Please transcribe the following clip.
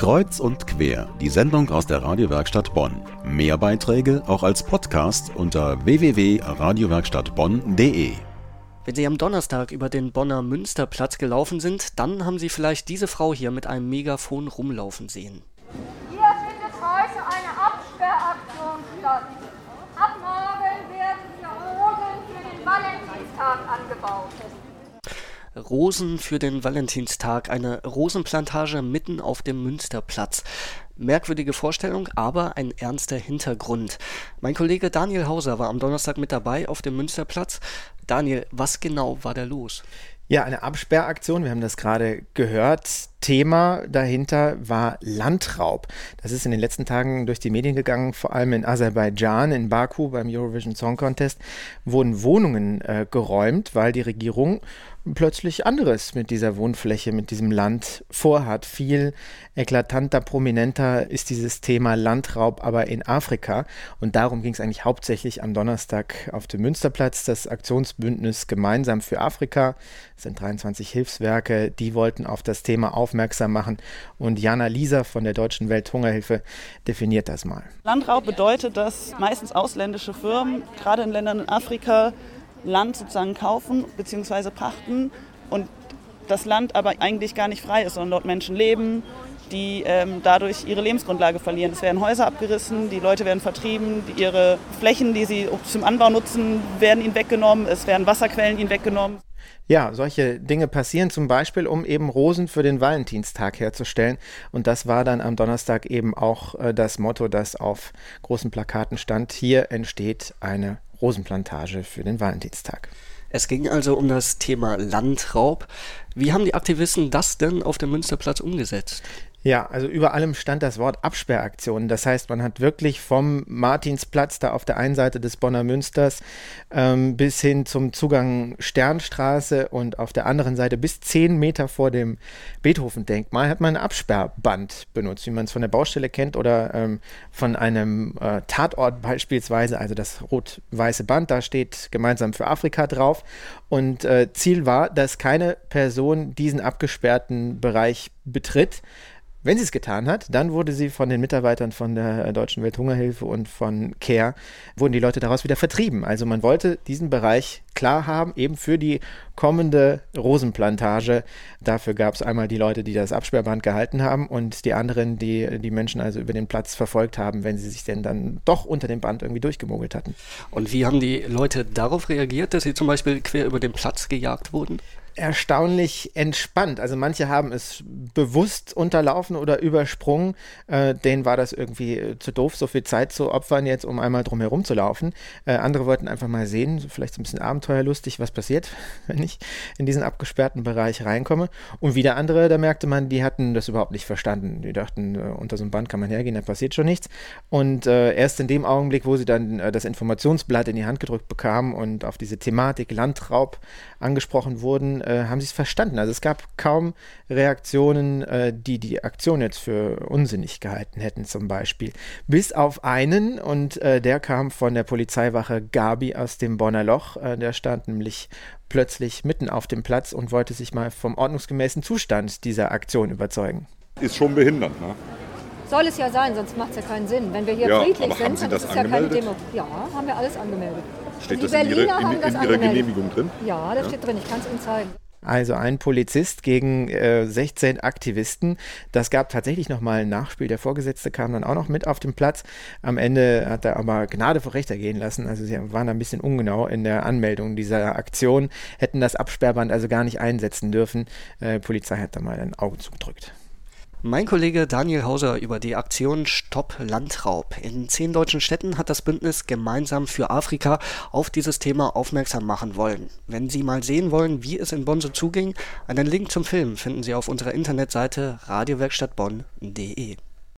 Kreuz und quer, die Sendung aus der Radiowerkstatt Bonn. Mehr Beiträge auch als Podcast unter www.radiowerkstattbonn.de. Wenn Sie am Donnerstag über den Bonner Münsterplatz gelaufen sind, dann haben Sie vielleicht diese Frau hier mit einem Megafon rumlaufen sehen. Hier findet heute eine Absperraktion statt. Ab morgen werden hier Rosen für den Valentinstag angebaut. Rosen für den Valentinstag, eine Rosenplantage mitten auf dem Münsterplatz. Merkwürdige Vorstellung, aber ein ernster Hintergrund. Mein Kollege Daniel Hauser war am Donnerstag mit dabei auf dem Münsterplatz. Daniel, was genau war da los? Ja, eine Absperraktion, wir haben das gerade gehört. Thema dahinter war Landraub. Das ist in den letzten Tagen durch die Medien gegangen, vor allem in Aserbaidschan, in Baku beim Eurovision Song Contest, wurden Wohnungen äh, geräumt, weil die Regierung plötzlich anderes mit dieser Wohnfläche, mit diesem Land vorhat. Viel eklatanter, prominenter ist dieses Thema Landraub aber in Afrika. Und darum ging es eigentlich hauptsächlich am Donnerstag auf dem Münsterplatz. Das Aktionsbündnis Gemeinsam für Afrika, das sind 23 Hilfswerke, die wollten auf das Thema aufmerksam machen. Und Jana Lisa von der Deutschen Welthungerhilfe definiert das mal. Landraub bedeutet, dass meistens ausländische Firmen, gerade in Ländern in Afrika, Land sozusagen kaufen bzw. pachten und das Land aber eigentlich gar nicht frei ist, sondern dort Menschen leben, die ähm, dadurch ihre Lebensgrundlage verlieren. Es werden Häuser abgerissen, die Leute werden vertrieben, ihre Flächen, die sie zum Anbau nutzen, werden ihnen weggenommen, es werden Wasserquellen ihnen weggenommen. Ja, solche Dinge passieren zum Beispiel, um eben Rosen für den Valentinstag herzustellen. Und das war dann am Donnerstag eben auch äh, das Motto, das auf großen Plakaten stand. Hier entsteht eine Rosenplantage für den Valentinstag. Es ging also um das Thema Landraub. Wie haben die Aktivisten das denn auf dem Münsterplatz umgesetzt? Ja, also über allem stand das Wort Absperraktion. Das heißt, man hat wirklich vom Martinsplatz da auf der einen Seite des Bonner Münsters ähm, bis hin zum Zugang Sternstraße und auf der anderen Seite bis zehn Meter vor dem Beethoven-Denkmal hat man ein Absperrband benutzt, wie man es von der Baustelle kennt oder ähm, von einem äh, Tatort beispielsweise, also das rot-weiße Band, da steht gemeinsam für Afrika drauf. Und äh, Ziel war, dass keine Person diesen abgesperrten Bereich betritt. Wenn sie es getan hat, dann wurde sie von den Mitarbeitern von der Deutschen Welthungerhilfe und von CARE, wurden die Leute daraus wieder vertrieben. Also man wollte diesen Bereich klar haben, eben für die kommende Rosenplantage. Dafür gab es einmal die Leute, die das Absperrband gehalten haben und die anderen, die die Menschen also über den Platz verfolgt haben, wenn sie sich denn dann doch unter dem Band irgendwie durchgemogelt hatten. Und wie haben die Leute darauf reagiert, dass sie zum Beispiel quer über den Platz gejagt wurden? Erstaunlich entspannt. Also manche haben es bewusst unterlaufen oder übersprungen. Äh, denen war das irgendwie äh, zu doof, so viel Zeit zu opfern, jetzt um einmal drum herum zu laufen. Äh, andere wollten einfach mal sehen, vielleicht ein bisschen abenteuerlustig, was passiert, wenn ich in diesen abgesperrten Bereich reinkomme. Und wieder andere, da merkte man, die hatten das überhaupt nicht verstanden. Die dachten, äh, unter so einem Band kann man hergehen, da passiert schon nichts. Und äh, erst in dem Augenblick, wo sie dann äh, das Informationsblatt in die Hand gedrückt bekamen und auf diese Thematik Landraub angesprochen wurden, äh, haben sie es verstanden. Also es gab kaum Reaktionen, äh, die die Aktion jetzt für unsinnig gehalten hätten, zum Beispiel. Bis auf einen, und äh, der kam von der Polizeiwache Gabi aus dem Bonner Loch. Äh, der stand nämlich plötzlich mitten auf dem Platz und wollte sich mal vom ordnungsgemäßen Zustand dieser Aktion überzeugen. Ist schon behindert, ne? Soll es ja sein, sonst macht es ja keinen Sinn. Wenn wir hier Ja, friedlich sind, dann ist es ja keine? Demo. Ja, haben wir alles angemeldet. Steht das in, Ihre, in, in das Ihrer angemeldet. Genehmigung drin? Ja, das steht drin. Ich kann es Ihnen zeigen. Also ein Polizist gegen äh, 16 Aktivisten. Das gab tatsächlich nochmal ein Nachspiel. Der Vorgesetzte kam dann auch noch mit auf den Platz. Am Ende hat er aber Gnade vor Rechter gehen lassen. Also sie waren ein bisschen ungenau in der Anmeldung dieser Aktion, hätten das Absperrband also gar nicht einsetzen dürfen. Äh, Polizei hat da mal ein Auge zugedrückt. Mein Kollege Daniel Hauser über die Aktion Stopp Landraub. In zehn deutschen Städten hat das Bündnis gemeinsam für Afrika auf dieses Thema aufmerksam machen wollen. Wenn Sie mal sehen wollen, wie es in Bonn so zuging, einen Link zum Film finden Sie auf unserer Internetseite radiowerkstattbonn.de.